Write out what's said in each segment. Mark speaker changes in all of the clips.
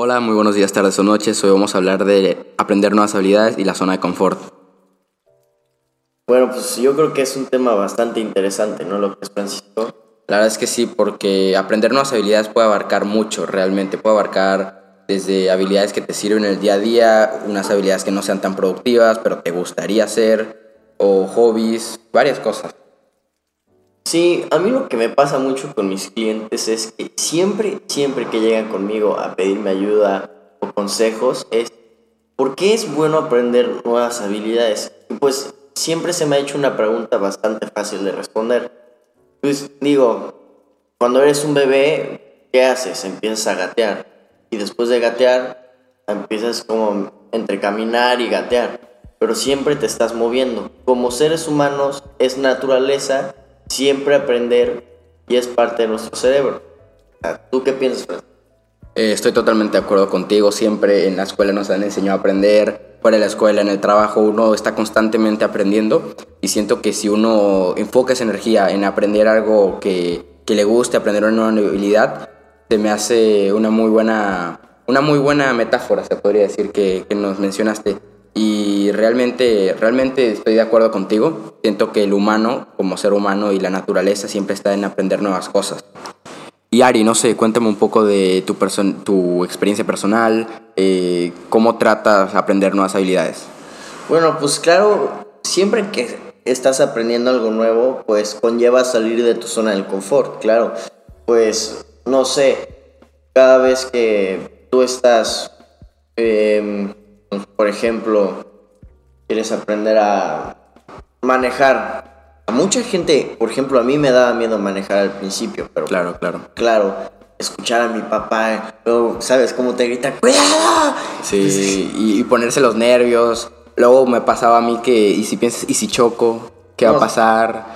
Speaker 1: Hola, muy buenos días, tardes o noches. Hoy vamos a hablar de aprender nuevas habilidades y la zona de confort.
Speaker 2: Bueno, pues yo creo que es un tema bastante interesante, ¿no? Lo que es Francisco.
Speaker 1: La verdad es que sí, porque aprender nuevas habilidades puede abarcar mucho, realmente. Puede abarcar desde habilidades que te sirven en el día a día, unas habilidades que no sean tan productivas, pero te gustaría hacer, o hobbies, varias cosas.
Speaker 2: Sí, a mí lo que me pasa mucho con mis clientes es que siempre, siempre que llegan conmigo a pedirme ayuda o consejos es ¿por qué es bueno aprender nuevas habilidades? Y pues siempre se me ha hecho una pregunta bastante fácil de responder. Pues digo, cuando eres un bebé, ¿qué haces? Empiezas a gatear. Y después de gatear, empiezas como entre caminar y gatear. Pero siempre te estás moviendo. Como seres humanos, es naturaleza siempre aprender y es parte de nuestro cerebro. ¿Tú qué piensas?
Speaker 1: Eh, estoy totalmente de acuerdo contigo. Siempre en la escuela nos han enseñado a aprender. Fuera de la escuela, en el trabajo, uno está constantemente aprendiendo. Y siento que si uno enfoca esa energía en aprender algo que, que le guste, aprender una nueva habilidad, se me hace una muy buena, una muy buena metáfora, se podría decir, que, que nos mencionaste y realmente, realmente estoy de acuerdo contigo. Siento que el humano, como ser humano y la naturaleza, siempre está en aprender nuevas cosas. Y Ari, no sé, cuéntame un poco de tu, tu experiencia personal, eh, cómo tratas aprender nuevas habilidades.
Speaker 2: Bueno, pues claro, siempre que estás aprendiendo algo nuevo, pues conlleva salir de tu zona del confort, claro. Pues, no sé, cada vez que tú estás... Eh, por ejemplo, quieres aprender a manejar. A mucha gente, por ejemplo, a mí me daba miedo manejar al principio, pero...
Speaker 1: Claro, claro.
Speaker 2: Claro, escuchar a mi papá, luego, ¿sabes cómo te grita? ¡Cuidado!
Speaker 1: Sí, y, ponerse los nervios. Luego me pasaba a mí que, ¿y si piensas, y si choco? ¿Qué va a pasar?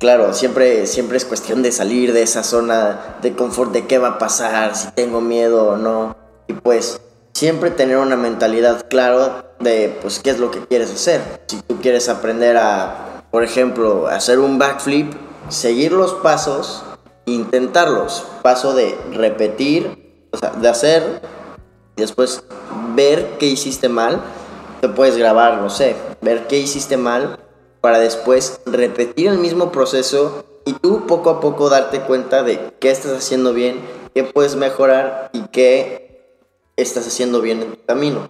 Speaker 2: Claro, siempre, siempre es cuestión de salir de esa zona de confort, de qué va a pasar, si tengo miedo o no. Y pues siempre tener una mentalidad clara de pues qué es lo que quieres hacer. Si tú quieres aprender a, por ejemplo, hacer un backflip, seguir los pasos, intentarlos. Paso de repetir, o sea, de hacer, y después ver qué hiciste mal. Te puedes grabar, no sé, ver qué hiciste mal para después repetir el mismo proceso y tú poco a poco darte cuenta de qué estás haciendo bien, qué puedes mejorar y qué estás haciendo bien en tu camino.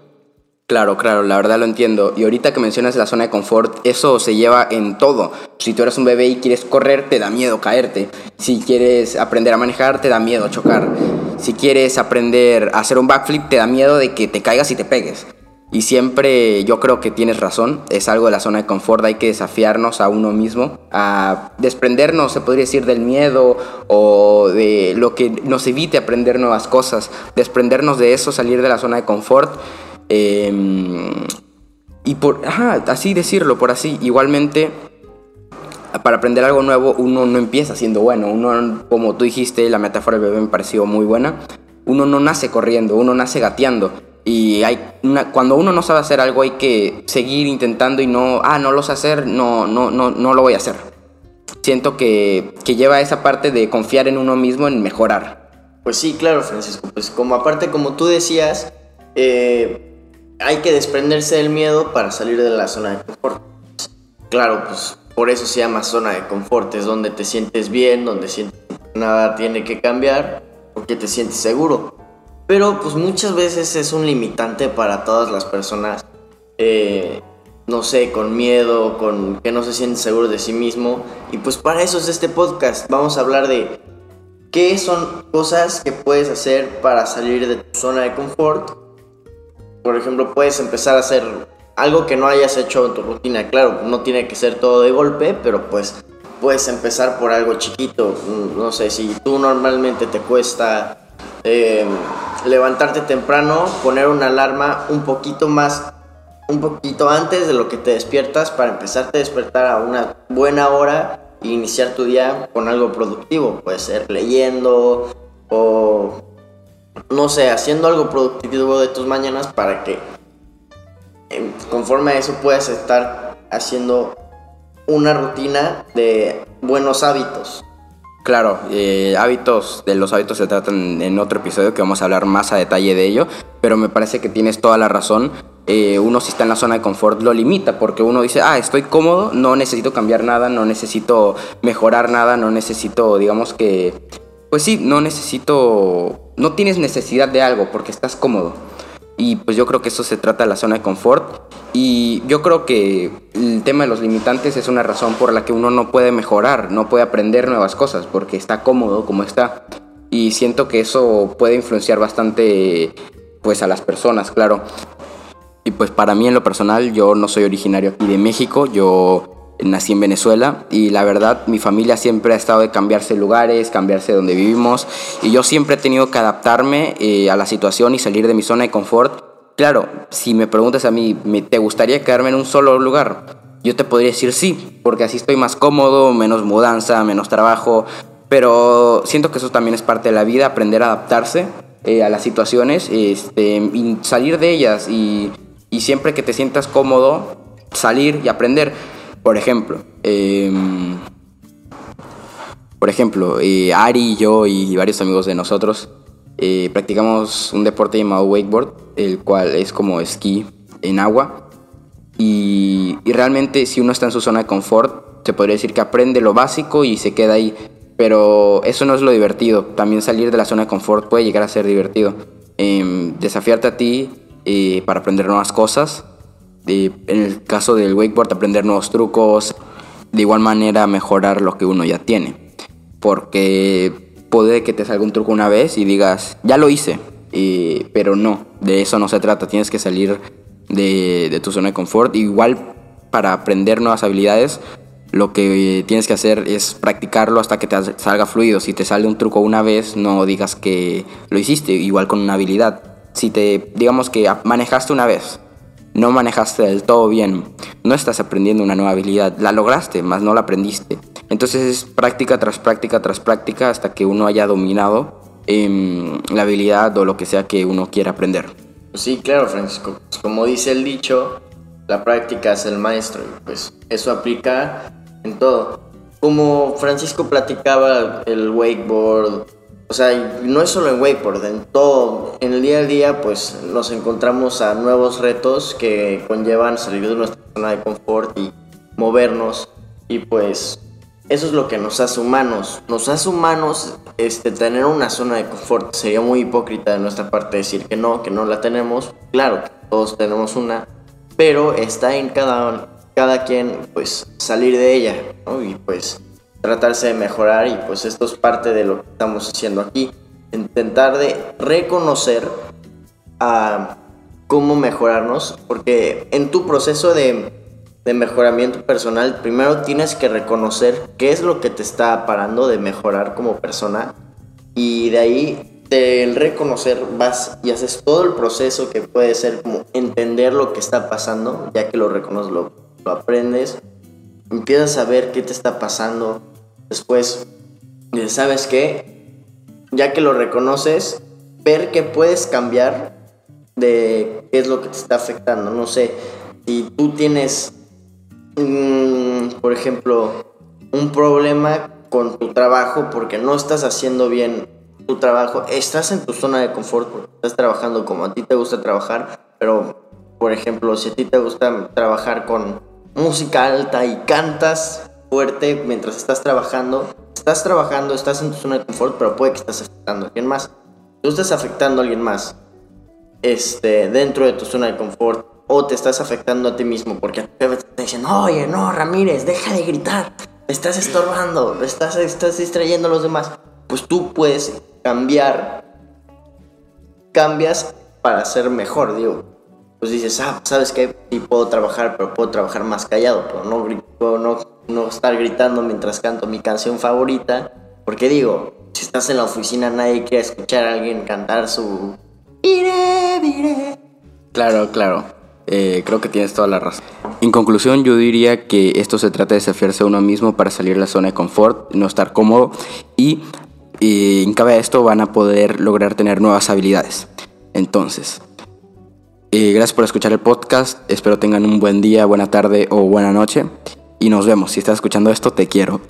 Speaker 1: Claro, claro, la verdad lo entiendo. Y ahorita que mencionas la zona de confort, eso se lleva en todo. Si tú eres un bebé y quieres correr, te da miedo caerte. Si quieres aprender a manejar, te da miedo chocar. Si quieres aprender a hacer un backflip, te da miedo de que te caigas y te pegues. Y siempre yo creo que tienes razón, es algo de la zona de confort, hay que desafiarnos a uno mismo, a desprendernos, se podría decir, del miedo o de lo que nos evite aprender nuevas cosas, desprendernos de eso, salir de la zona de confort. Em, y por, ajá, así decirlo, por así, igualmente para aprender algo nuevo uno no empieza siendo bueno, uno, como tú dijiste, la metáfora del bebé me pareció muy buena, uno no nace corriendo, uno nace gateando y hay una, cuando uno no sabe hacer algo hay que seguir intentando y no, ah, no lo sé hacer, no, no, no, no lo voy a hacer. Siento que, que lleva esa parte de confiar en uno mismo, en mejorar.
Speaker 2: Pues sí, claro, Francisco. Pues como aparte, como tú decías, eh, hay que desprenderse del miedo para salir de la zona de confort. Claro, pues por eso se llama zona de confort, es donde te sientes bien, donde sientes que nada tiene que cambiar, porque te sientes seguro. Pero pues muchas veces es un limitante para todas las personas, eh, no sé, con miedo, con que no se sienten seguros de sí mismo. Y pues para eso es este podcast. Vamos a hablar de qué son cosas que puedes hacer para salir de tu zona de confort. Por ejemplo, puedes empezar a hacer algo que no hayas hecho en tu rutina. Claro, no tiene que ser todo de golpe, pero pues puedes empezar por algo chiquito. No sé, si tú normalmente te cuesta eh, levantarte temprano, poner una alarma un poquito más, un poquito antes de lo que te despiertas para empezarte a despertar a una buena hora e iniciar tu día con algo productivo. Puede ser leyendo o, no sé, haciendo algo productivo de tus mañanas para que em, conforme a eso puedas estar haciendo una rutina de buenos hábitos.
Speaker 1: Claro, eh, hábitos, de los hábitos se tratan en otro episodio que vamos a hablar más a detalle de ello, pero me parece que tienes toda la razón. Eh, uno si está en la zona de confort lo limita porque uno dice, ah, estoy cómodo, no necesito cambiar nada, no necesito mejorar nada, no necesito, digamos que, pues sí, no necesito, no tienes necesidad de algo porque estás cómodo. Y pues yo creo que eso se trata de la zona de confort. Y yo creo que el tema de los limitantes es una razón por la que uno no puede mejorar, no puede aprender nuevas cosas, porque está cómodo como está. Y siento que eso puede influenciar bastante pues a las personas, claro. Y pues para mí en lo personal, yo no soy originario aquí de México, yo nací en Venezuela y la verdad mi familia siempre ha estado de cambiarse lugares, cambiarse donde vivimos y yo siempre he tenido que adaptarme eh, a la situación y salir de mi zona de confort. Claro, si me preguntas a mí, ¿te gustaría quedarme en un solo lugar? Yo te podría decir sí, porque así estoy más cómodo, menos mudanza, menos trabajo, pero siento que eso también es parte de la vida, aprender a adaptarse eh, a las situaciones este, y salir de ellas y, y siempre que te sientas cómodo, salir y aprender. Por ejemplo, em, por ejemplo, eh, Ari, yo y varios amigos de nosotros eh, practicamos un deporte llamado wakeboard, el cual es como esquí en agua. Y, y, realmente si uno está en su zona de confort, se podría decir que aprende lo básico y se queda ahí. Pero eso no es lo divertido. También salir de la zona de confort puede llegar a ser divertido. Em, desafiarte a ti eh, para aprender nuevas cosas en el caso del wakeboard, aprender nuevos trucos, de igual manera mejorar lo que uno ya tiene. Porque puede que te salga un truco una vez y digas, ya lo hice, pero no, de eso no se trata, tienes que salir de, tu zona de confort. Igual para aprender nuevas habilidades, lo que tienes que hacer es practicarlo hasta que te salga fluido. Si te sale un truco una vez, no digas que lo hiciste, igual con una habilidad. Si te, digamos que manejaste una vez, no manejaste del todo bien, no estás aprendiendo una nueva habilidad, la lograste, mas no la aprendiste. Entonces es práctica tras práctica tras práctica hasta que uno haya dominado em, la habilidad o lo que sea que uno quiera aprender.
Speaker 2: Sí, claro, Francisco. Pues como dice el dicho, la práctica es el maestro y pues eso aplica en todo. Como Francisco platicaba el wakeboard, o sea, no es solo en wakeboard, en todo, en el día a día, pues nos encontramos a nuevos retos que conllevan salir de nuestra zona de confort y movernos. Y pues eso es lo que nos hace humanos. Nos hace humanos este, tener una zona de confort. Sería muy hipócrita de nuestra parte decir que no, que no la tenemos. Claro, todos tenemos una, pero está en cada, cada quien pues salir de ella. Y pues tratarse de mejorar y pues esto es parte de lo que estamos haciendo aquí. Intentar de reconocer a cómo mejorarnos, porque en tu proceso de, de mejoramiento personal, primero tienes que reconocer qué es lo que te está parando de mejorar como persona y de ahí del reconocer vas y haces todo el proceso que puede ser como entender lo que está pasando, ya que lo reconoces, lo, lo aprendes, empiezas a ver qué te está pasando, Después, ¿sabes qué? Ya que lo reconoces, ver que puedes cambiar de qué es lo que te está afectando. No sé, si tú tienes, mm, por ejemplo, un problema con tu trabajo porque no estás haciendo bien tu trabajo, estás en tu zona de confort porque estás trabajando como a ti te gusta trabajar, pero por ejemplo, si a ti te gusta trabajar con música alta y cantas, fuerte mientras estás trabajando. Estás trabajando, estás en tu zona de confort, pero puede que estés afectando a alguien más. Tú estás afectando a alguien más este, dentro de tu zona de confort o te estás afectando a ti mismo porque te dicen, oye, no, Ramírez, deja de gritar, estás estorbando, estás, estás distrayendo a los demás. Pues tú puedes cambiar, cambias para ser mejor, digo. Pues dices, ah, ¿sabes qué? Sí puedo trabajar, pero puedo trabajar más callado, pero no, no no estar gritando mientras canto mi canción favorita. Porque digo, si estás en la oficina nadie quiere escuchar a alguien cantar su...
Speaker 1: Claro, claro. Eh, creo que tienes toda la razón. En conclusión, yo diría que esto se trata de desafiarse a uno mismo para salir de la zona de confort, no estar cómodo y en cada esto van a poder lograr tener nuevas habilidades. Entonces, gracias por escuchar el podcast. Espero tengan un buen día, buena tarde o buena noche y nos vemos. Si estás escuchando esto, te quiero.